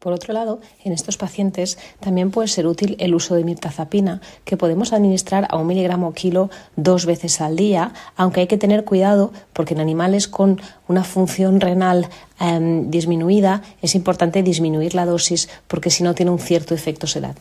Por otro lado, en estos pacientes también puede ser útil el uso de mirtazapina, que podemos administrar a un miligramo kilo dos veces al día, aunque hay que tener cuidado porque en animales con una función renal em, disminuida es importante disminuir la dosis porque si no tiene un cierto efecto sedante.